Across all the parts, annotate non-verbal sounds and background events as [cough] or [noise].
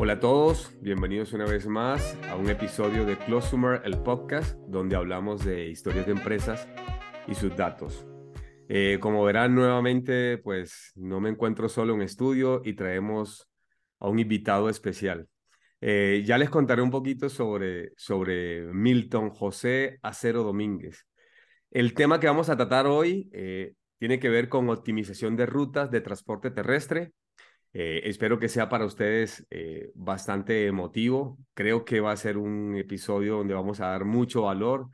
Hola a todos, bienvenidos una vez más a un episodio de Closumer, el podcast, donde hablamos de historias de empresas y sus datos. Eh, como verán nuevamente, pues no me encuentro solo en estudio y traemos a un invitado especial. Eh, ya les contaré un poquito sobre, sobre Milton José Acero Domínguez. El tema que vamos a tratar hoy eh, tiene que ver con optimización de rutas de transporte terrestre eh, espero que sea para ustedes eh, bastante emotivo. Creo que va a ser un episodio donde vamos a dar mucho valor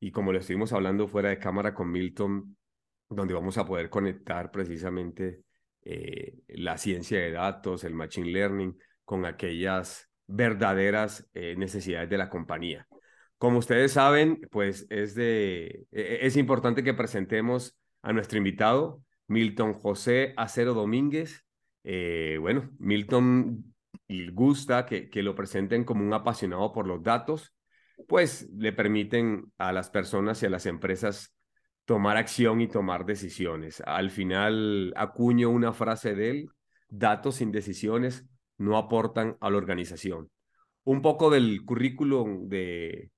y como lo estuvimos hablando fuera de cámara con Milton, donde vamos a poder conectar precisamente eh, la ciencia de datos, el machine learning, con aquellas verdaderas necesidades de la compañía. Como ustedes saben, pues es, de, e, es importante que presentemos a nuestro invitado, Milton José Acero Domínguez. Eh, bueno, Milton gusta que, que lo presenten como un apasionado por los datos, pues le permiten a las personas y a las empresas tomar acción y tomar decisiones. Al final acuño una frase de él, datos sin decisiones no aportan a la organización. Un poco del currículum de,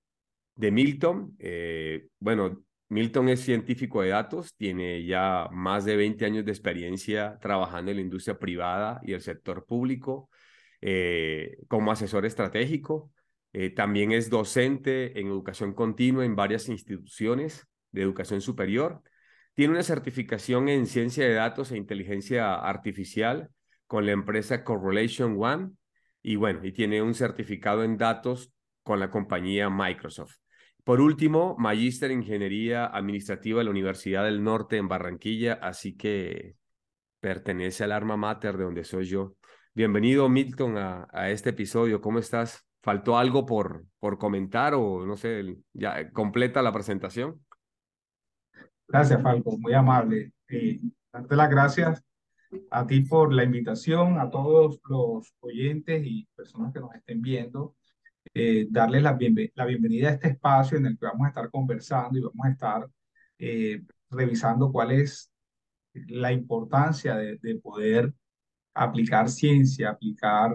de Milton, eh, bueno, Milton es científico de datos, tiene ya más de 20 años de experiencia trabajando en la industria privada y el sector público eh, como asesor estratégico. Eh, también es docente en educación continua en varias instituciones de educación superior. Tiene una certificación en ciencia de datos e inteligencia artificial con la empresa Correlation One y bueno, y tiene un certificado en datos con la compañía Microsoft. Por último, magíster en Ingeniería Administrativa de la Universidad del Norte en Barranquilla, así que pertenece al arma mater de donde soy yo. Bienvenido, Milton, a, este episodio. ¿Cómo estás? ¿Faltó algo por, por comentar o no sé, ya completa la presentación? Gracias, Falco, muy amable. Eh, darte las gracias a ti por la invitación, a todos los oyentes y personas que nos estén viendo eh, darles la, bienvenida a este espacio en el que vamos a estar conversando y vamos a estar eh, revisando cuál es la importancia de, poder aplicar ciencia, aplicar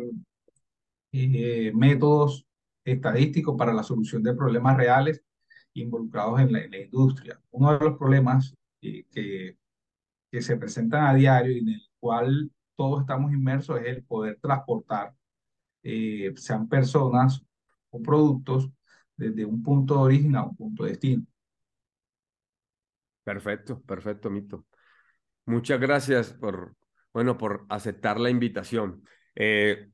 eh, métodos estadísticos para la solución de problemas reales involucrados en la, industria. Uno de los problemas que, que se presentan a diario y en el cual todos estamos inmersos es el poder transportar, sean personas o productos desde un punto de origen a un punto de destino. Perfecto, perfecto, Mito. Muchas gracias por, bueno, por aceptar la invitación. Eh,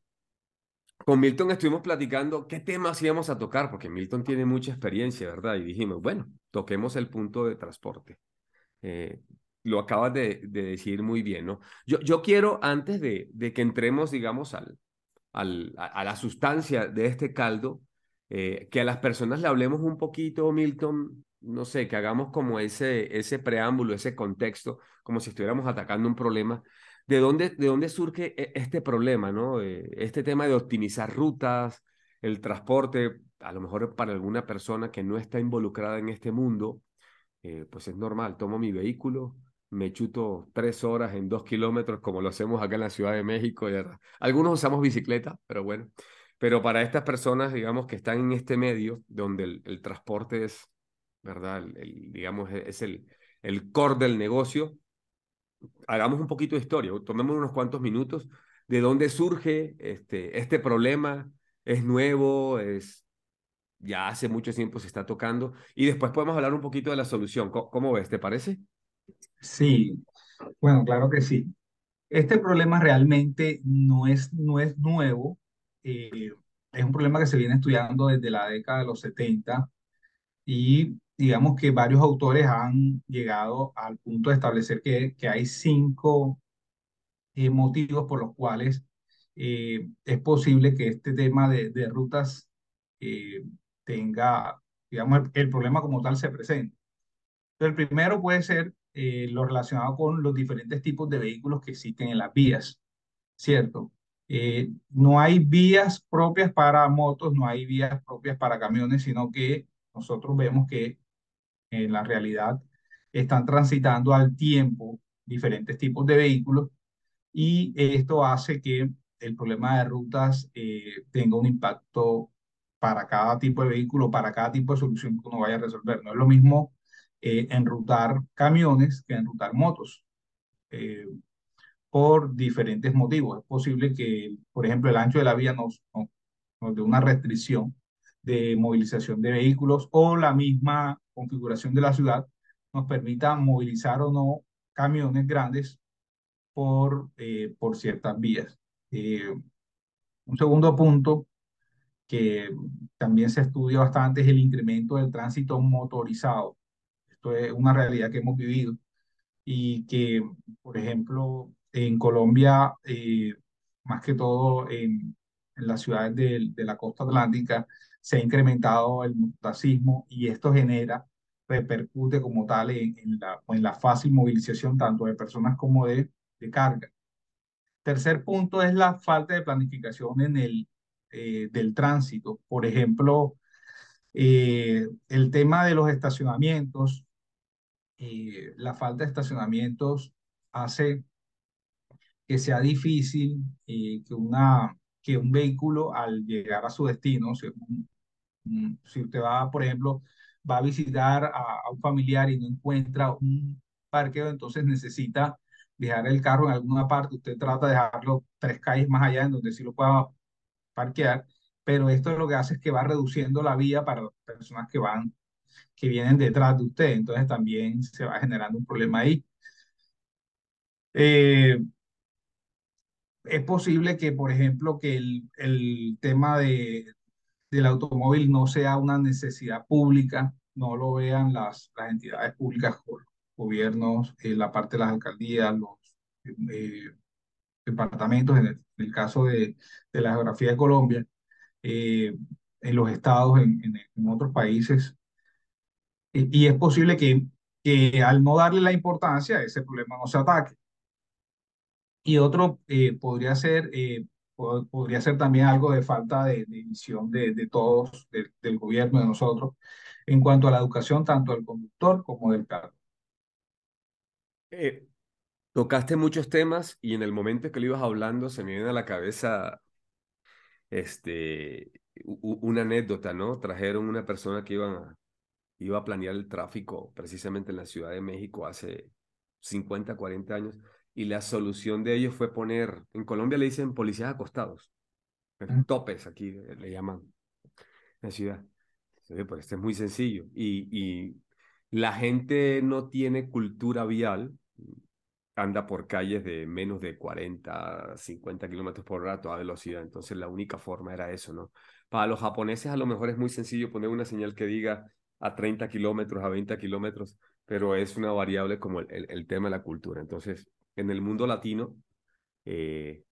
con Milton estuvimos platicando qué temas íbamos a tocar, porque Milton tiene mucha experiencia, ¿verdad? Y dijimos, bueno, toquemos el punto de transporte. Eh, lo acabas de, de, decir muy bien, ¿no? Yo, yo quiero, antes de, de que entremos, digamos, al, al, a la sustancia de este caldo, eh, que a las personas le hablemos un poquito, Milton, no sé, que hagamos como ese, ese preámbulo, ese contexto, como si estuviéramos atacando un problema. ¿De dónde, de dónde surge e, este problema, no? Eh, este tema de optimizar rutas, el transporte, a lo mejor para alguna persona que no está involucrada en este mundo, eh, pues es normal, tomo mi vehículo, me chuto tres horas en dos kilómetros, como lo hacemos acá en la Ciudad de México. Algunos usamos bicicleta, pero bueno, pero para estas personas, digamos, que están en este medio, donde el, transporte es, ¿verdad? El, digamos, e, es el, el core del negocio, hagamos un poquito de historia, tomemos unos cuantos minutos de dónde surge este, este problema, es nuevo, es ya hace mucho tiempo se está tocando, y después podemos hablar un poquito de la solución. ¿Cómo, ves? ¿Te parece? Sí, bueno, claro que sí. Este problema realmente no es, no es nuevo, eh, es un problema que se viene estudiando desde la década de los 70 y digamos que varios autores han llegado al punto de establecer que, hay cinco eh, motivos por los cuales eh, es posible que este tema de, rutas tenga, digamos, el, problema como tal se presente. el primero puede ser lo relacionado con los diferentes tipos de vehículos que existen en las vías, ¿cierto? Eh, no hay vías propias para motos, no hay vías propias para camiones, sino que nosotros vemos que en la realidad están transitando al tiempo diferentes tipos de vehículos y esto hace que el problema de rutas eh, tenga un impacto para cada tipo de vehículo, para cada tipo de solución que uno vaya a resolver. No es lo mismo eh, enrutar camiones que enrutar motos, por diferentes motivos. Es posible que, por ejemplo, el ancho de la vía nos, nos dé una restricción de movilización de vehículos o la misma configuración de la ciudad nos permita movilizar o no camiones grandes por, eh, por ciertas vías. Eh, un segundo punto que también se estudia bastante es el incremento del tránsito motorizado. Esto es una realidad que hemos vivido y que, por ejemplo, en Colombia, eh, más que todo en, en las ciudades de, la costa atlántica, se ha incrementado el mototaxismo y esto genera, repercute como tal en, en, la, en la fácil movilización tanto de personas como de, de carga. Tercer punto es la falta de planificación en el, eh, del tránsito. Por ejemplo, eh, el tema de los estacionamientos, la falta de estacionamientos hace que sea difícil que, una, que un vehículo al llegar a su destino, si, si usted va, por ejemplo, va a visitar a, a, un familiar y no encuentra un parqueo, entonces necesita dejar el carro en alguna parte, usted trata de dejarlo tres calles más allá en donde sí lo pueda parquear, pero esto lo que hace es que va reduciendo la vía para las personas que van, que vienen detrás de usted, entonces también se va generando un problema ahí. Eh, es posible que, por ejemplo, que el, tema de, del automóvil no sea una necesidad pública, no lo vean las, entidades públicas, gobiernos, eh, la parte de las alcaldías, los eh, departamentos, en el, caso de, la geografía de Colombia, eh, en los estados, en, en, en otros países. Y, y, es posible que, que al no darle la importancia, ese problema no se ataque. Y otro eh, podría ser, eh, podría ser también algo de falta de, de visión de, todos, de, del gobierno, de nosotros, en cuanto a la educación, tanto del conductor como del carro. Eh, tocaste muchos temas y en el momento que lo ibas hablando se me viene a la cabeza este, una anécdota, ¿no? Trajeron una persona que iba a planear el tráfico precisamente en la Ciudad de México hace 50, 40 años y la solución de ellos fue poner, en Colombia le dicen policías acostados, topes aquí le llaman en la ciudad. Pues este es muy sencillo y, y la gente no tiene cultura vial, anda por calles de menos de 40, 50 kilómetros por hora a toda velocidad. Entonces la única forma era eso, ¿no? Para los japoneses a lo mejor es muy sencillo poner una señal que diga a 30 kilómetros, a 20 kilómetros, pero es una variable como el, el, el, tema de la cultura. Entonces, en el mundo latino eh,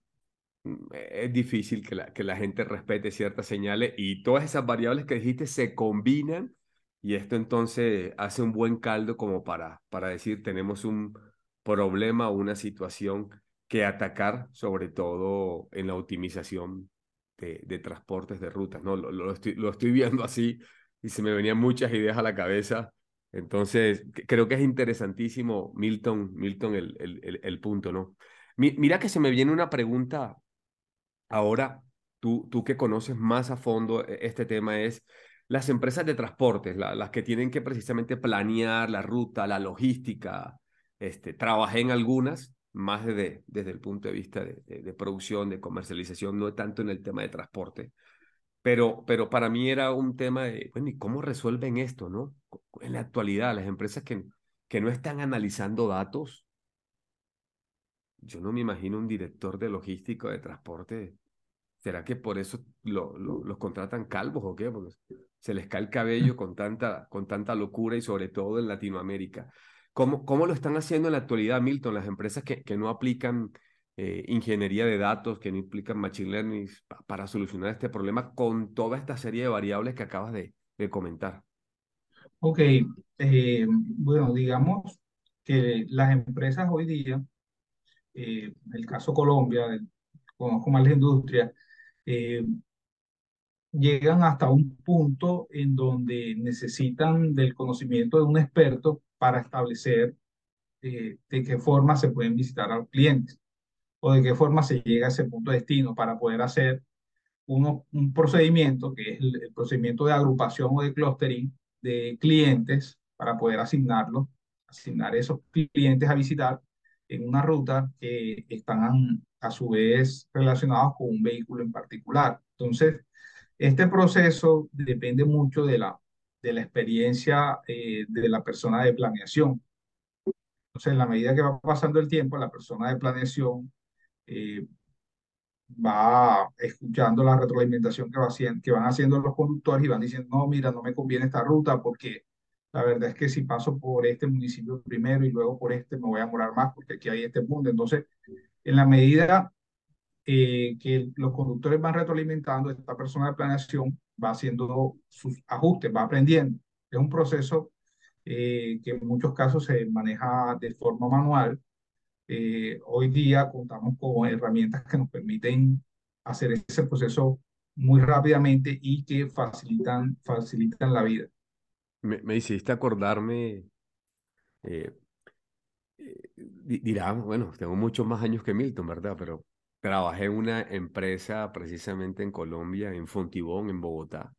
es difícil que la, que la gente respete ciertas señales y todas esas variables que dijiste se combinan y esto entonces hace un buen caldo como para, para decir tenemos un problema o una situación que atacar, sobre todo en la optimización de, de transportes de rutas. ¿no? Lo, lo, estoy, lo estoy viendo así y se me venían muchas ideas a la cabeza. Entonces, creo que es interesantísimo, Milton, Milton el, el, el punto, ¿no? Mi, mira que se me viene una pregunta ahora, tú, tú que conoces más a fondo e, este tema, es las empresas de transportes, la, las que tienen que precisamente planear la ruta, la logística. Este, trabajé en algunas, más desde, desde el punto de vista de, producción, de comercialización, no tanto en el tema de transporte. Pero, pero para mí era un tema de, bueno, ¿y cómo resuelven esto, no? En la actualidad, las empresas que, que no están analizando datos, yo no me imagino un director de logística de transporte ¿Será que por eso lo, lo, los contratan calvos o qué? Porque se les cae el cabello con tanta, con tanta locura y sobre todo en Latinoamérica. ¿Cómo, ¿Cómo lo están haciendo en la actualidad, Milton, las empresas que, que no aplican eh, ingeniería de datos, que no implican machine learning para solucionar este problema con toda esta serie de variables que acabas de, de comentar? Ok, eh, bueno, digamos que las empresas hoy día, eh, el caso Colombia, conozco más la industria, eh, llegan hasta un punto en donde necesitan del conocimiento de un experto para establecer eh, de qué forma se pueden visitar a los clientes. O de qué forma se llega a ese punto de destino para poder hacer uno, un procedimiento que es el, procedimiento de agrupación o de clustering de clientes para poder asignarlos, asignar esos clientes a visitar en una ruta que están a su vez relacionados con un vehículo en particular. Entonces, este proceso depende mucho de la, de la experiencia eh, de la persona de planeación. Entonces, en la medida que va pasando el tiempo, la persona de planeación eh, va escuchando la retroalimentación que, va que van haciendo los conductores y van diciendo, no, mira, no me conviene esta ruta porque la verdad es que si paso por este municipio primero y luego por este, me voy a demorar más porque aquí hay este punto. Entonces, en la medida eh, que los conductores van retroalimentando, esta persona de planeación va haciendo sus ajustes, va aprendiendo. Es un proceso eh, que en muchos casos se maneja de forma manual. Eh, hoy día contamos con herramientas que nos permiten hacer ese proceso muy rápidamente y que facilitan, la vida. Me, hiciste acordarme, eh, dirá, bueno, tengo muchos más años que Milton, ¿verdad? Pero trabajé en una empresa precisamente en Colombia, en Fontibón, en Bogotá,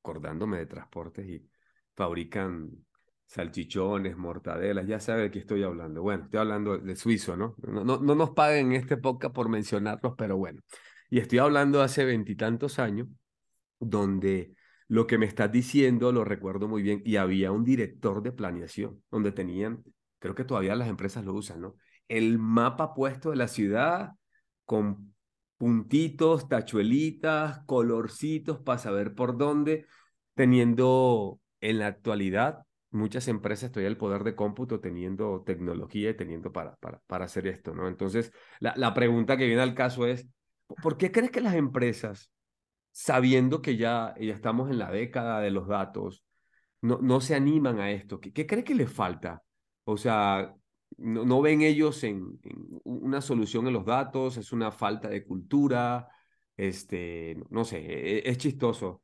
acordándome de transportes y fabrican salchichones, mortadelas, ya sabe de qué estoy hablando. Bueno, estoy hablando de suizo, ¿no? No, no, no nos paguen en esta época por mencionarlos, pero bueno. Y estoy hablando hace veintitantos años, donde lo que me estás diciendo lo recuerdo muy bien, y había un director de planeación, donde tenían, creo que todavía las empresas lo usan, ¿no? El mapa puesto de la ciudad con puntitos, tachuelitas, colorcitos para saber por dónde, teniendo en la actualidad muchas empresas todavía el poder de cómputo teniendo tecnología y teniendo para, para, para hacer esto, ¿no? Entonces, la, la pregunta que viene al caso es, ¿por qué crees que las empresas, sabiendo que ya, estamos en la década de los datos, no, no se animan a esto? ¿Qué, crees que les falta? O sea, no, no ven ellos en, una solución en los datos, es una falta de cultura, este, no sé, es, es chistoso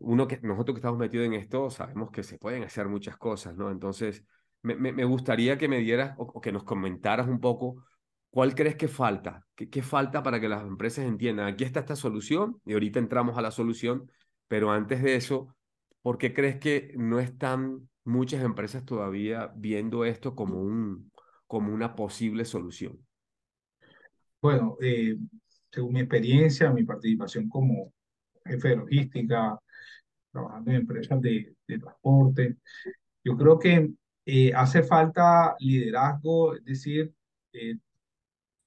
uno que nosotros que estamos metidos en esto sabemos que se pueden hacer muchas cosas, ¿no? Entonces, me, me, gustaría que me dieras o, que nos comentaras un poco cuál crees que falta, ¿Qué, qué falta para que las empresas entiendan, aquí está esta solución y ahorita entramos a la solución, pero antes de eso, ¿por qué crees que no están muchas empresas todavía viendo esto como, un, como una posible solución? Bueno, eh, según mi experiencia, mi participación como jefe de logística, trabajando en empresas de, de transporte. Yo creo que eh, hace falta liderazgo, es decir, eh,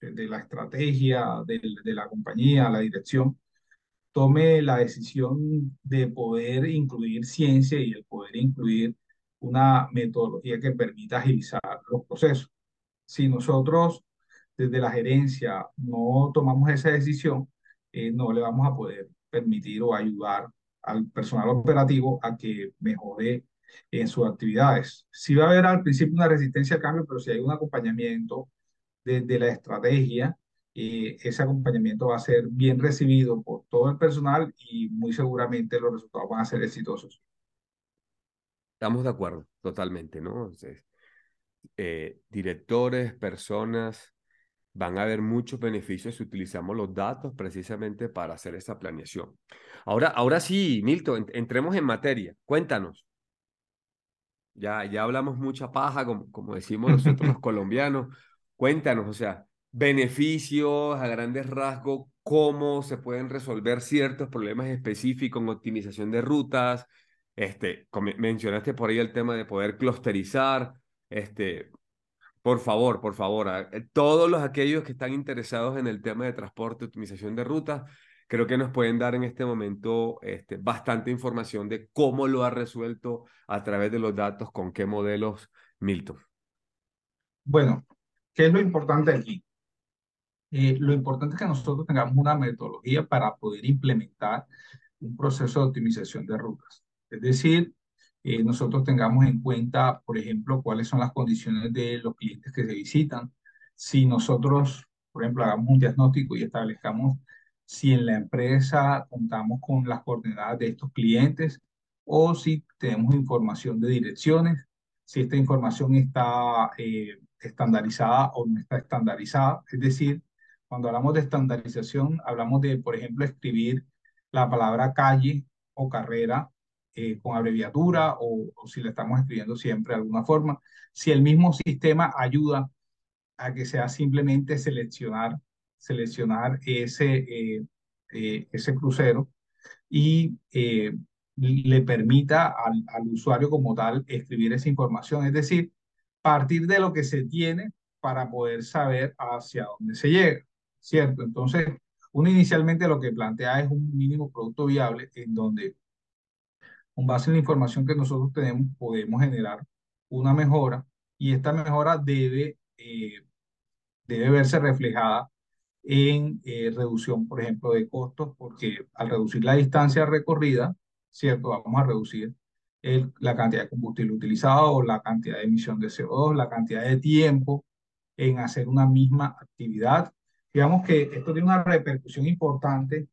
de la estrategia de, de, la compañía, la dirección, tome la decisión de poder incluir ciencia y el poder incluir una metodología que permita agilizar los procesos. Si nosotros desde la gerencia no tomamos esa decisión, eh, no le vamos a poder permitir o ayudar al personal operativo a que mejore en sus actividades. Sí va a haber al principio una resistencia al cambio, pero si hay un acompañamiento desde la estrategia, eh, ese acompañamiento va a ser bien recibido por todo el personal y muy seguramente los resultados van a ser exitosos. Estamos de acuerdo, totalmente, ¿no? Entonces, eh, directores, personas, van a haber muchos beneficios si utilizamos los datos precisamente para hacer esa planeación. Ahora, ahora sí, Milton, entremos en materia. Cuéntanos. Ya, ya hablamos mucha paja, como, como decimos nosotros los [laughs] colombianos. Cuéntanos, o sea, beneficios a grandes rasgos, cómo se pueden resolver ciertos problemas específicos en optimización de rutas. Este, mencionaste por ahí el tema de poder clusterizar. Este, por favor, por favor, eh, todos los aquellos que están interesados en el tema de transporte, optimización de rutas, creo que nos pueden dar en este momento este, bastante información de cómo lo ha resuelto a través de los datos, con qué modelos, Milton. Bueno, ¿qué es lo importante aquí? Eh, lo importante es que nosotros tengamos una metodología para poder implementar un proceso de optimización de rutas. Es decir, eh, nosotros tengamos en cuenta, por ejemplo, cuáles son las condiciones de los clientes que se visitan. Si nosotros, por ejemplo, hagamos un diagnóstico y establezcamos si en la empresa contamos con las coordenadas de estos clientes o si tenemos información de direcciones, si esta información está eh, estandarizada o no está estandarizada. Es decir, Cuando hablamos de estandarización, hablamos de, por ejemplo, escribir la palabra calle o carrera eh, con abreviatura o, si la estamos escribiendo siempre de alguna forma. Si el mismo sistema ayuda a que sea simplemente seleccionar, seleccionar ese, eh, eh, ese crucero y le permita al, al usuario como tal escribir esa información. Es decir, partir de lo que se tiene para poder saber hacia dónde se llega, ¿cierto? Entonces, uno inicialmente lo que plantea es un mínimo producto viable en donde, con base en la información que nosotros tenemos, podemos generar una mejora y esta mejora debe, eh, debe verse reflejada en eh, reducción, por ejemplo, de costos, porque al reducir la distancia recorrida, ¿cierto? Vamos a reducir la cantidad de combustible utilizado, la cantidad de emisión de CO2, la cantidad de tiempo en hacer una misma actividad. Digamos que esto tiene una repercusión importante,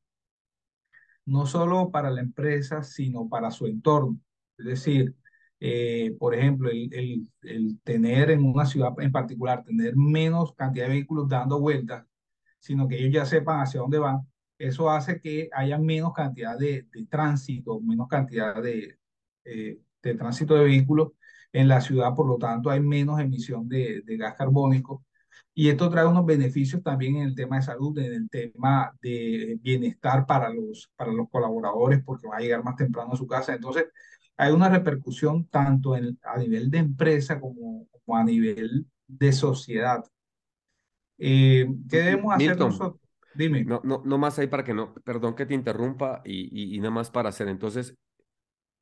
no solo para la empresa, sino para su entorno. Es decir, eh, por ejemplo, el, el, el, tener en una ciudad en particular, tener menos cantidad de vehículos dando vueltas, sino que ellos ya sepan hacia dónde van, eso hace que haya menos cantidad de, de tránsito, menos cantidad de, eh, de tránsito de vehículos en la ciudad, por lo tanto hay menos emisión de, de, gas carbónico. Y esto trae unos beneficios también en el tema de salud, en el tema de bienestar para los, para los colaboradores, porque van a llegar más temprano a su casa. Entonces, hay una repercusión tanto en, a nivel de empresa como, como a nivel de sociedad. Eh, ¿Qué debemos hacer nosotros? Dime. No, no, no más ahí para que no, perdón que te interrumpa y, y, y nada más para hacer. Entonces,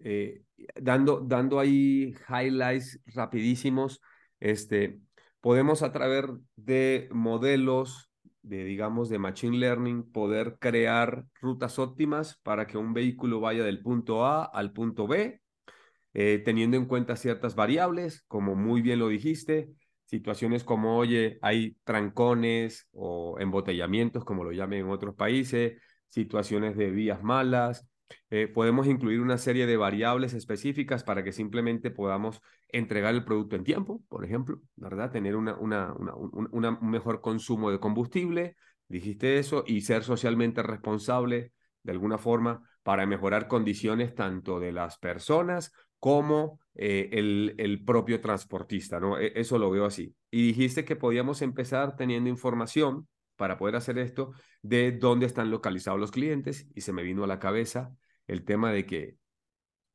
eh, dando, dando ahí highlights rapidísimos, este, podemos a través de modelos de, digamos, de Machine Learning, poder crear rutas óptimas para que un vehículo vaya del punto A al punto B, eh, teniendo en cuenta ciertas variables, como muy bien lo dijiste, situaciones como, oye, hay trancones o embotellamientos, como lo llamen en otros países, situaciones de vías malas, eh, podemos incluir una serie de variables específicas para que simplemente podamos entregar el producto en tiempo, por ejemplo, ¿verdad? Tener una, una, un mejor consumo de combustible, dijiste eso, y ser socialmente responsable de alguna forma para mejorar condiciones tanto de las personas como eh, el, el, propio transportista, ¿no? E, eso lo veo así. Y dijiste que podíamos empezar teniendo información para poder hacer esto de dónde están localizados los clientes y se me vino a la cabeza el tema de que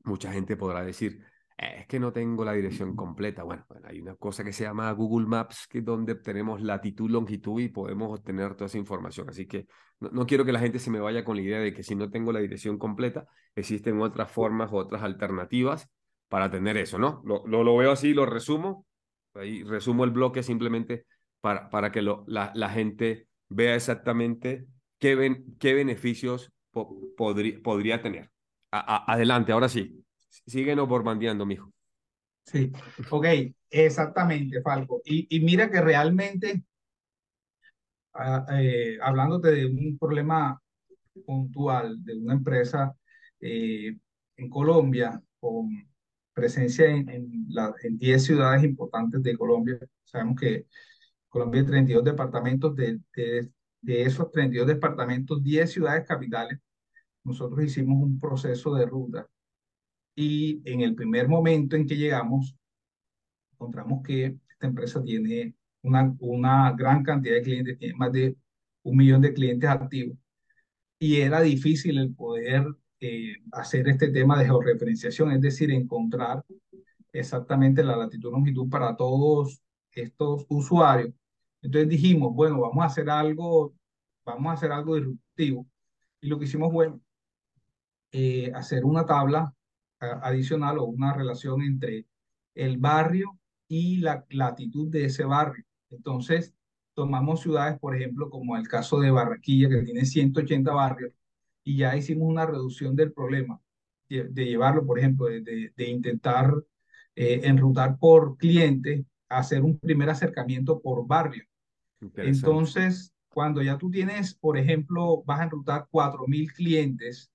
mucha gente podrá decir, eh, es que no tengo la dirección completa. Bueno, hay una cosa que se llama Google Maps, que donde tenemos latitud, longitud y podemos obtener toda esa información. Así que no, quiero que la gente se me vaya con la idea de que si no tengo la dirección completa, existen otras formas o otras alternativas para tener eso, ¿no? Lo, lo, veo así, lo resumo. Ahí resumo el bloque simplemente para, para que lo, la, la gente vea exactamente qué, qué beneficios podría tener. adelante, ahora sí. Síguenos borbandeando, mijo. Sí, ok, exactamente, Falco. Y, y mira que realmente, eh, hablándote de un problema puntual de una empresa eh, en Colombia con presencia en, en, en 10 ciudades importantes de Colombia, sabemos que Colombia hay 32 departamentos, de, de, de, esos 32 departamentos, 10 ciudades capitales. Nosotros hicimos un proceso de ruta y en el primer momento en que llegamos, encontramos que esta empresa tiene una, una gran cantidad de clientes, tiene más de un millón de clientes activos y era difícil el poder eh, hacer este tema de georreferenciación, es decir, encontrar exactamente la latitud longitud para todos estos usuarios entonces dijimos, bueno, vamos a hacer algo, vamos a hacer algo disruptivo. Y lo que hicimos fue eh, hacer una tabla adicional o una relación entre el barrio y la latitud de ese barrio. Entonces, tomamos ciudades, por ejemplo, como el caso de Barranquilla, que tiene 180 barrios, y ya hicimos una reducción del problema, de, llevarlo, por ejemplo, de, intentar eh, enrutar por cliente, hacer un primer acercamiento por barrio. Entonces, cuando ya tú tienes, por ejemplo, vas a enrutar 4.000 clientes,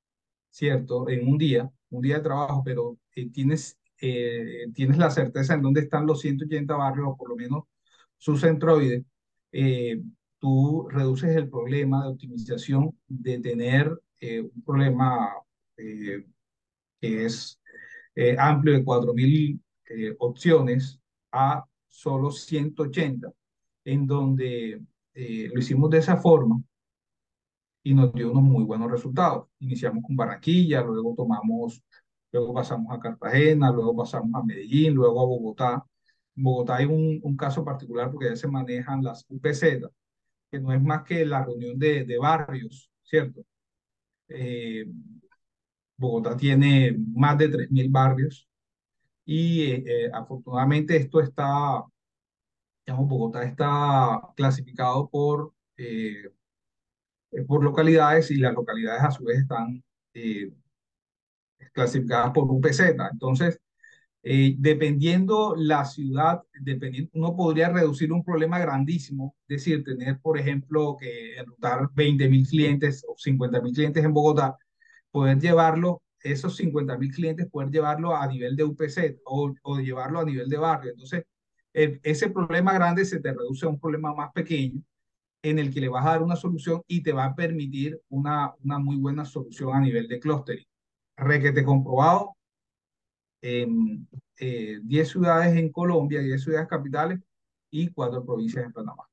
¿cierto? En un día, un día de trabajo, pero eh, tienes, eh, tienes la certeza en dónde están los 180 barrios, o por lo menos su centroide, eh, tú reduces el problema de optimización de tener un problema que es amplio de 4.000 opciones a solo 180, en donde lo hicimos de esa forma y nos dio unos muy buenos resultados. Iniciamos con Barranquilla, luego tomamos, luego pasamos a Cartagena, luego pasamos a Medellín, luego a Bogotá. En Bogotá hay un, un caso particular porque ya se manejan las UPZ, que no es más que la reunión de, de barrios, ¿cierto? Eh, Bogotá tiene más de 3.000 barrios y eh, eh, afortunadamente esto está, digamos, Bogotá está clasificado por, por localidades y las localidades a su vez están clasificadas por UPZ. Entonces, eh, dependiendo la ciudad, dependiendo, uno podría reducir un problema grandísimo, es decir, tener, por ejemplo, que enrutar 20 mil clientes o 50 mil clientes en Bogotá, poder llevarlo, esos 50 mil clientes, poder llevarlo a nivel de UPC o, o llevarlo a nivel de barrio. Entonces, ese problema grande se te reduce a un problema más pequeño en el que le vas a dar una solución y te va a permitir una, una muy buena solución a nivel de clustering. Requete comprobado, en eh, 10 ciudades en Colombia, 10 ciudades capitales y 4 provincias en Panamá.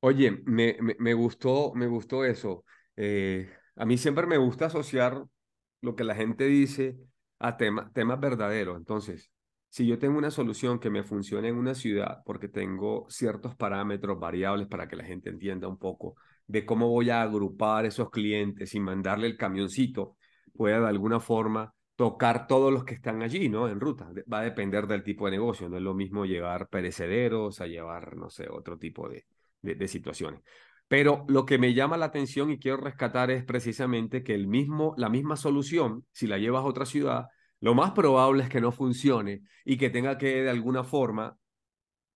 Oye, me, me, gustó, me gustó eso. Eh, a mí siempre me gusta asociar lo que la gente dice a temas verdaderos. Entonces, si yo tengo una solución que me funcione en una ciudad porque tengo ciertos parámetros variables para que la gente entienda un poco de cómo voy a agrupar esos clientes y mandarle el camioncito, pueda de alguna forma tocar todos los que están allí, ¿no? En ruta. Va a depender del tipo de negocio. No es lo mismo llevar perecederos a llevar, no sé, otro tipo de, de, situaciones. Pero lo que me llama la atención y quiero rescatar es precisamente que el mismo, la misma solución, si la llevas a otra ciudad, lo más probable es que no funcione y que tenga que de alguna forma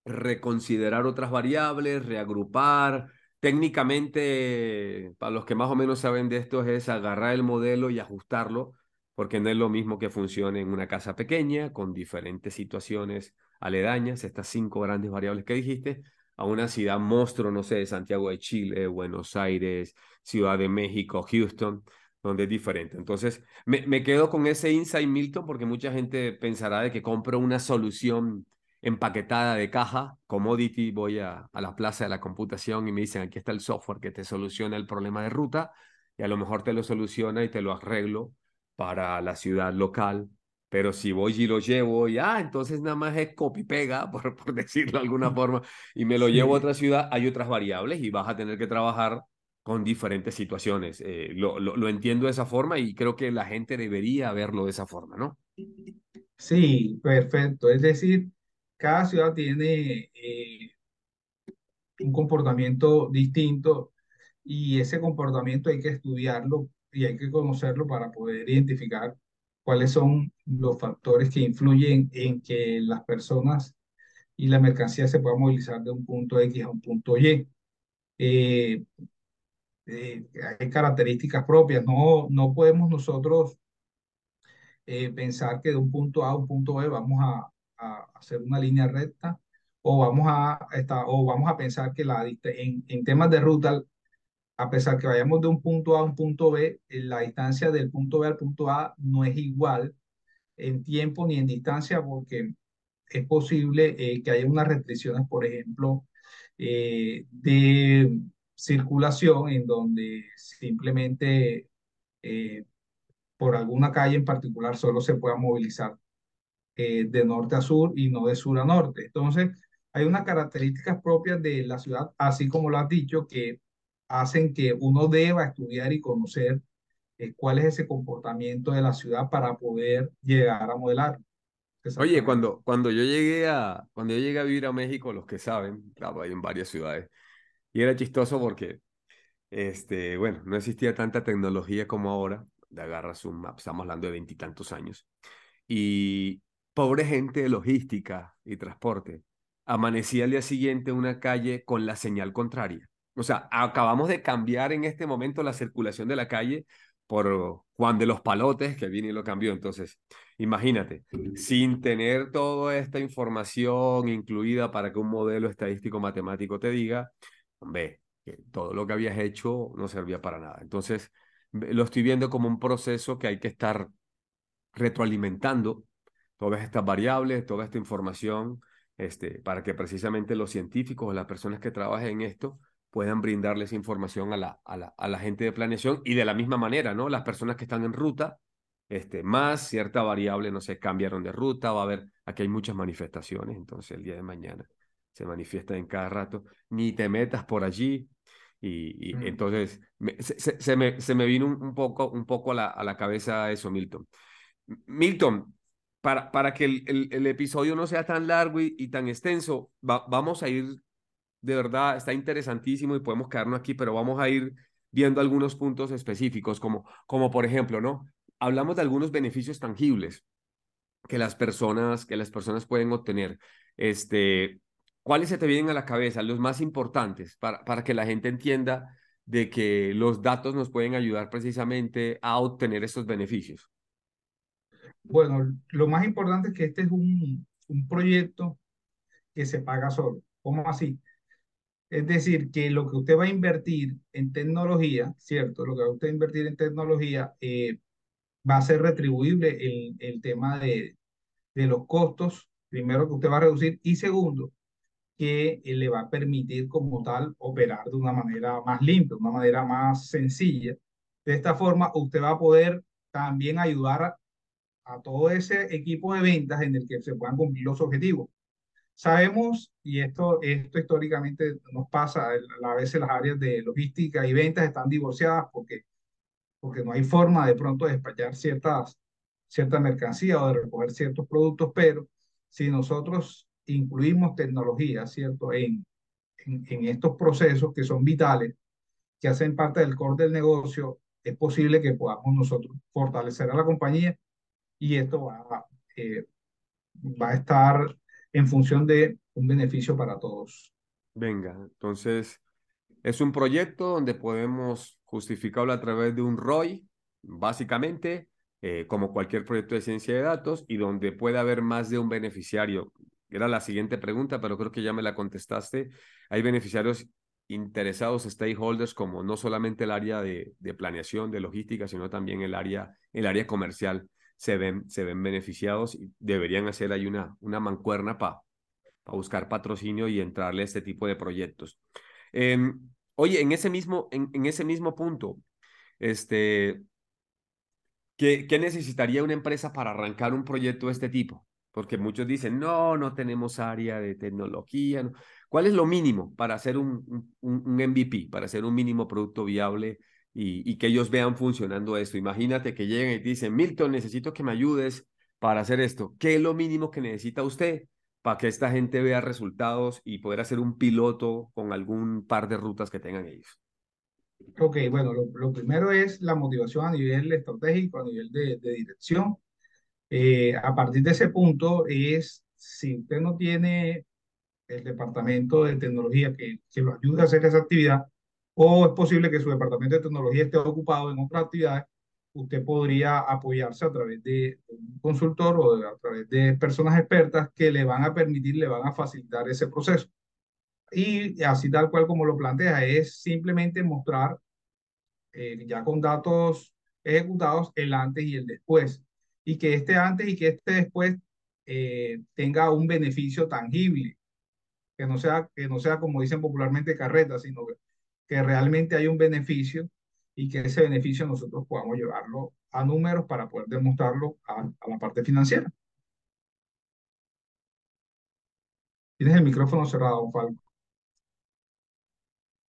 reconsiderar otras variables, reagrupar. Técnicamente, para los que más o menos saben de esto, es agarrar el modelo y ajustarlo porque no es lo mismo que funcione en una casa pequeña con diferentes situaciones aledañas, estas cinco grandes variables que dijiste, a una ciudad monstruo, no sé, Santiago de Chile, Buenos Aires, Ciudad de México, Houston, donde es diferente. Entonces, me, me quedo con ese insight, Milton, porque mucha gente pensará de que compro una solución empaquetada de caja, commodity, voy a, a la plaza de la computación y me dicen, aquí está el software que te soluciona el problema de ruta, y a lo mejor te lo soluciona y te lo arreglo para la ciudad local, pero si voy y lo llevo, y ah, entonces nada más es copy pega, [laughs] por, por decirlo de alguna [laughs] forma, y me lo llevo a otra ciudad, hay otras variables y vas a tener que trabajar con diferentes situaciones. Eh, lo, lo, entiendo de esa forma y creo que la gente debería verlo de esa forma, ¿no? Sí, perfecto. Es decir, cada ciudad tiene eh, un comportamiento distinto y ese comportamiento hay que estudiarlo y hay que conocerlo para poder identificar cuáles son los factores que influyen en que las personas y la mercancía se puedan movilizar de un punto X a un punto Y. Eh, eh, hay características propias, no, no podemos nosotros eh, pensar que de un punto A a un punto B vamos a, a hacer una línea recta o vamos a, esta, o vamos a pensar que la, en, en temas de ruta a pesar que vayamos de un punto A a un punto B, eh, la distancia del punto B al punto A no es igual en tiempo ni en distancia porque es posible eh, que haya unas restricciones, por ejemplo, eh, de circulación en donde simplemente por alguna calle en particular solo se pueda movilizar de norte a sur y no de sur a norte. Entonces, hay unas características propias de la ciudad, así como lo has dicho, que hacen que uno deba estudiar y conocer eh, cuál es ese comportamiento de la ciudad para poder llegar a modelar. Oye, cuando, cuando, yo llegué a, cuando yo llegué a vivir a México, los que saben, claro, hay en varias ciudades, y era chistoso porque, este, bueno, no existía tanta tecnología como ahora, de agarras un map, estamos hablando de veintitantos años, y pobre gente de logística y transporte, amanecía al día siguiente una calle con la señal contraria. O sea, acabamos de cambiar en este momento la circulación de la calle por Juan de los Palotes, que viene y lo cambió. Entonces, imagínate, sin tener toda esta información incluida para que un modelo estadístico matemático te diga, hombre, que todo lo que habías hecho no servía para nada. Entonces, lo estoy viendo como un proceso que hay que estar retroalimentando todas estas variables, toda esta información, este, para que precisamente los científicos o las personas que trabajen en esto puedan brindarles información a la, a la, a la gente de planeación y de la misma manera, ¿no? Las personas que están en ruta, este, más cierta variable, no sé, cambiaron de ruta, va a haber, aquí hay muchas manifestaciones, entonces el día de mañana se manifiesta en cada rato, ni te metas por allí, y, mm. entonces se, se, me, se me vino un, poco, un poco a, la, a la cabeza eso, Milton. Milton, para, para que el, el, episodio no sea tan largo y, y tan extenso, vamos a ir, de verdad, está interesantísimo y podemos quedarnos aquí, pero vamos a ir viendo algunos puntos específicos, como, como por ejemplo, ¿no? Hablamos de algunos beneficios tangibles que las personas, que las personas pueden obtener. Este, ¿Cuáles se te vienen a la cabeza, los más importantes, para, para que la gente entienda de que los datos nos pueden ayudar precisamente a obtener estos beneficios? Bueno, lo más importante es que este es un, un proyecto que se paga solo. ¿Cómo así? Es decir, que lo que usted va a invertir en tecnología, ¿cierto? Lo que va a usted invertir en tecnología eh, va a ser retribuible el, el tema de, de los costos, primero que usted va a reducir, y segundo, que eh, le va a permitir como tal operar de una manera más limpia, de una manera más sencilla. De esta forma, usted va a poder también ayudar a, todo ese equipo de ventas en el que se puedan cumplir los objetivos. Sabemos, y esto, esto históricamente nos pasa, a veces las áreas de logística y ventas están divorciadas porque, porque no hay forma de pronto de despachar ciertas, cierta mercancía o de recoger ciertos productos, pero si nosotros incluimos tecnología, ¿cierto? En, en, estos procesos que son vitales, que hacen parte del core del negocio, es posible que podamos nosotros fortalecer a la compañía y esto va, eh, va a estar en función de un beneficio para todos. Venga, entonces es un proyecto donde podemos justificarlo a través de un ROI, básicamente, eh, como cualquier proyecto de ciencia de datos, y donde puede haber más de un beneficiario era la siguiente pregunta, pero creo que ya me la contestaste. Hay beneficiarios interesados, stakeholders, como no solamente el área de, planeación, de logística, sino también el área, el área comercial se ven, se ven beneficiados y deberían hacer ahí una, una mancuerna para buscar patrocinio y entrarle a este tipo de proyectos. Em, oye, en ese mismo, en, ese mismo punto, este, ¿qué, ¿qué necesitaría una empresa para arrancar un proyecto de este tipo? Porque muchos dicen, no, no tenemos área de tecnología. ¿Cuál es lo mínimo para hacer un, un, MVP, para hacer un mínimo producto viable y, que ellos vean funcionando esto? Imagínate que lleguen y dicen, Milton, necesito que me ayudes para hacer esto. ¿Qué es lo mínimo que necesita usted para que esta gente vea resultados y poder hacer un piloto con algún par de rutas que tengan ellos? Ok, bueno, lo, primero es la motivación a nivel estratégico, a nivel de dirección eh, a partir de ese punto es, si usted no tiene el departamento de tecnología que, que lo ayude a hacer esa actividad, o es posible que su departamento de tecnología esté ocupado en otras actividades, usted podría apoyarse a través de un consultor o a través de personas expertas que le van a permitir, le van a facilitar ese proceso. Y así tal cual como lo plantea, es simplemente mostrar eh, ya con datos ejecutados el antes y el después y que este antes y que este después eh, tenga un beneficio tangible, que no, sea, que no sea como dicen popularmente carreta, sino que, que realmente hay un beneficio y que ese beneficio nosotros podamos llevarlo a números para poder demostrarlo a, a la parte financiera. Tienes el micrófono cerrado, Falco.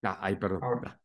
Ah, ay, perdón. Ahora.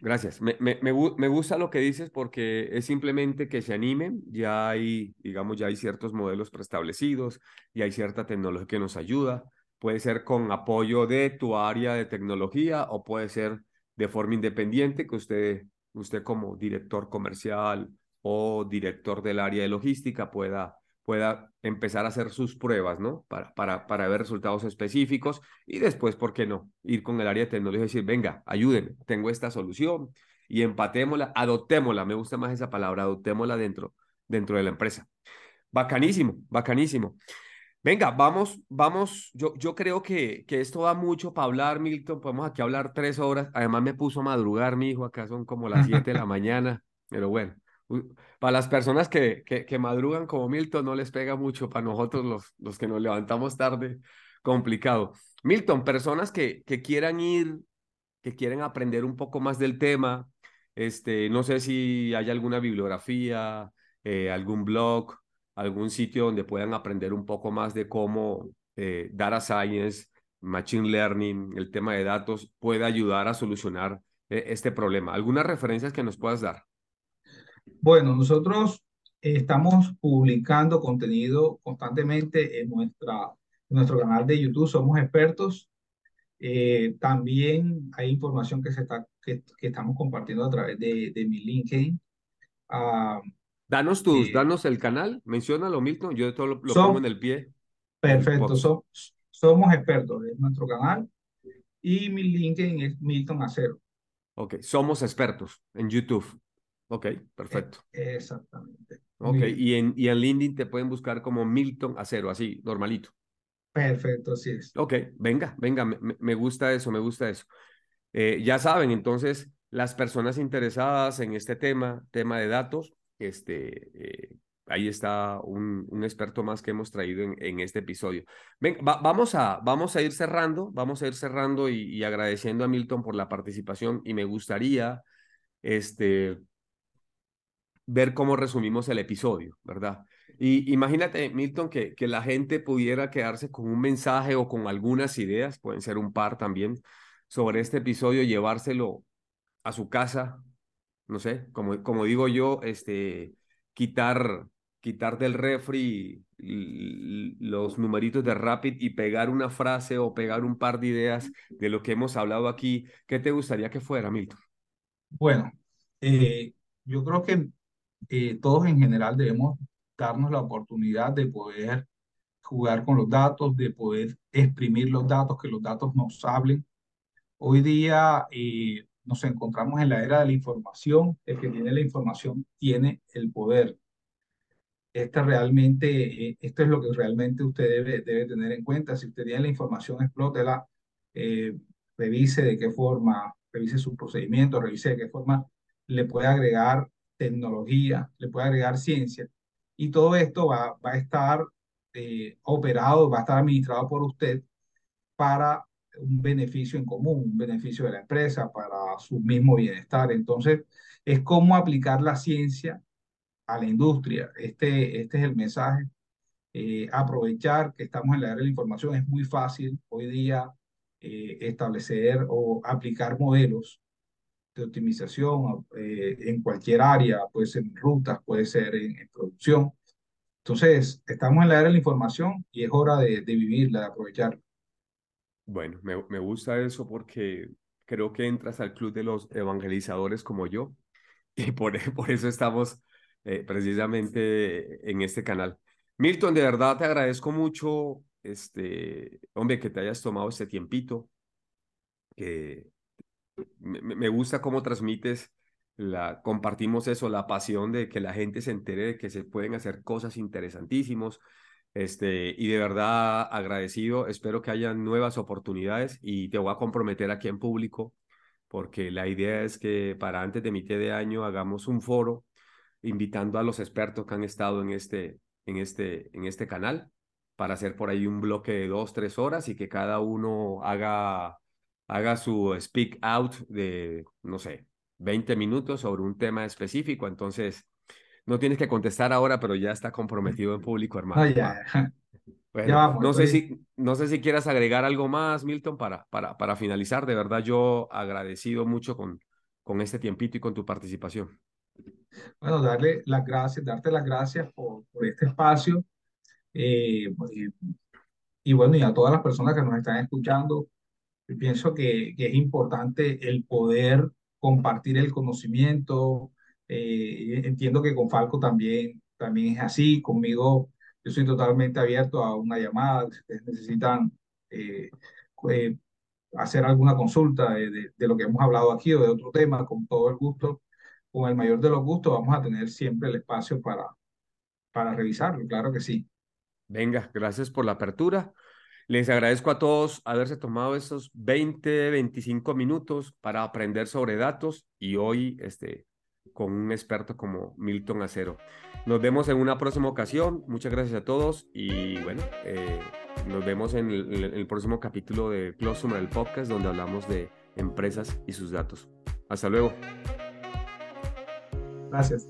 Gracias. Me, me, me, gusta lo que dices porque es simplemente que se animen. Ya hay, digamos, ya hay ciertos modelos preestablecidos y hay cierta tecnología que nos ayuda. Puede ser con apoyo de tu área de tecnología o puede ser de forma independiente que usted, usted como director comercial o director del área de logística pueda pueda empezar a hacer sus pruebas, ¿no? Para, para, para ver resultados específicos y después, ¿por qué no? Ir con el área de tecnología y decir, venga, ayúdenme, tengo esta solución y empatémosla, adoptémosla, me gusta más esa palabra, adoptémosla dentro, dentro de la empresa. Bacanísimo, bacanísimo. Venga, vamos, vamos. Yo, yo creo que, que esto da mucho para hablar, Milton. Podemos aquí hablar tres horas. Además, me puso a madrugar, mi hijo. Acá son como las siete de la [laughs] mañana. Pero bueno, para las personas que, que, madrugan como Milton, no les pega mucho. Para nosotros, los, los que nos levantamos tarde, complicado. Milton, personas que, que quieran ir, que quieren aprender un poco más del tema. Este, no sé si hay alguna bibliografía, eh, algún blog algún sitio donde puedan aprender un poco más de cómo eh, data science, machine learning, el tema de datos puede ayudar a solucionar eh, este problema. ¿Algunas referencias que nos puedas dar? Bueno, nosotros estamos publicando contenido constantemente en, nuestra, nuestro canal de YouTube, somos expertos. Eh, también hay información que, se está, que, estamos compartiendo a través de, de mi LinkedIn. Ah, Danos tus, danos el canal, menciónalo, Milton, yo todo lo, pongo en el pie. Perfecto, somos expertos, en nuestro canal y mi LinkedIn es Milton Acero. Ok, somos expertos en YouTube. Ok, perfecto. E, exactamente. Ok, y en, y en LinkedIn te pueden buscar como Milton Acero, así, normalito. Perfecto, así es. Ok, venga, venga, me, me gusta eso, me gusta eso. Eh, ya saben, entonces, las personas interesadas en este tema, tema de datos, este, eh, ahí está un, un, experto más que hemos traído en, en este episodio. Ven, vamos, a, vamos a ir cerrando, vamos a ir cerrando y, y, agradeciendo a Milton por la participación y me gustaría este, ver cómo resumimos el episodio, ¿verdad? Y imagínate, Milton, que, que la gente pudiera quedarse con un mensaje o con algunas ideas, pueden ser un par también, sobre este episodio, llevárselo a su casa, no sé, como, como digo yo, este, quitar, quitar del refri los numeritos de Rapid y pegar una frase o pegar un par de ideas de lo que hemos hablado aquí, ¿qué te gustaría que fuera, Milton? Bueno, eh, yo creo que eh, todos en general debemos darnos la oportunidad de poder jugar con los datos, de poder exprimir los datos, que los datos nos hablen. Hoy día eh, nos encontramos en la era de la información, el que tiene la información tiene el poder. Este realmente, eh, esto es lo que realmente usted debe, debe tener en cuenta. Si usted tiene la información, explótela, eh, revise de qué forma, revise sus procedimientos, revise de qué forma le puede agregar tecnología, le puede agregar ciencia. Y todo esto va, va a estar eh, operado, va a estar administrado por usted para un beneficio en común, un beneficio de la empresa para su mismo bienestar. Entonces, es cómo aplicar la ciencia a la industria. Este, este es el mensaje. Eh, aprovechar que estamos en la era de la información es muy fácil hoy día eh, establecer o aplicar modelos de optimización eh, en cualquier área, puede ser en rutas, puede ser en, producción. Entonces, estamos en la era de la información y es hora de, de vivirla, de aprovecharla. Bueno, me, me gusta eso porque creo que entras al club de los evangelizadores como yo [laughs] y por, por eso estamos eh, precisamente en este canal. Milton, de verdad te agradezco mucho, este, hombre, que te hayas tomado este tiempito. que me, me gusta cómo transmites, la, compartimos eso, la pasión de que la gente se entere de que se pueden hacer cosas interesantísimos, este, y de verdad agradecido, espero que haya nuevas oportunidades y te voy a comprometer aquí en público porque la idea es que para antes de mitad de año hagamos un foro invitando a los expertos que han estado en este, en este, en este canal para hacer por ahí un bloque de dos, tres horas y que cada uno haga, haga su speak out de, no sé, 20 minutos sobre un tema específico. Entonces, no tienes que contestar ahora, pero ya está comprometido en público, [laughs] hermano. ya. [laughs] Bueno, no, sé si, no sé si quieras agregar algo más, Milton, para, para, para finalizar. De verdad, yo agradecido mucho con, con este tiempito y con tu participación. Bueno, darle las gracias, darte las gracias por, por este espacio. Eh, y bueno, y a todas las personas que nos están escuchando, pienso que, que es importante el poder compartir el conocimiento, eh, entiendo que con Falco también, también es así. Conmigo yo soy totalmente abierto a una llamada. Si ustedes necesitan eh, eh, hacer alguna consulta de, de, lo que hemos hablado aquí o de otro tema, con todo el gusto, con el mayor de los gustos, vamos a tener siempre el espacio para, para revisarlo, claro que sí. Venga, gracias por la apertura. Les agradezco a todos haberse tomado estos 20, 25 minutos para aprender sobre datos y hoy este, con un experto como Milton Acero. Nos vemos en una próxima ocasión. Muchas gracias a todos y bueno, eh, nos vemos en el, próximo capítulo de Closumer, el podcast, donde hablamos de empresas y sus datos. Hasta luego. Gracias.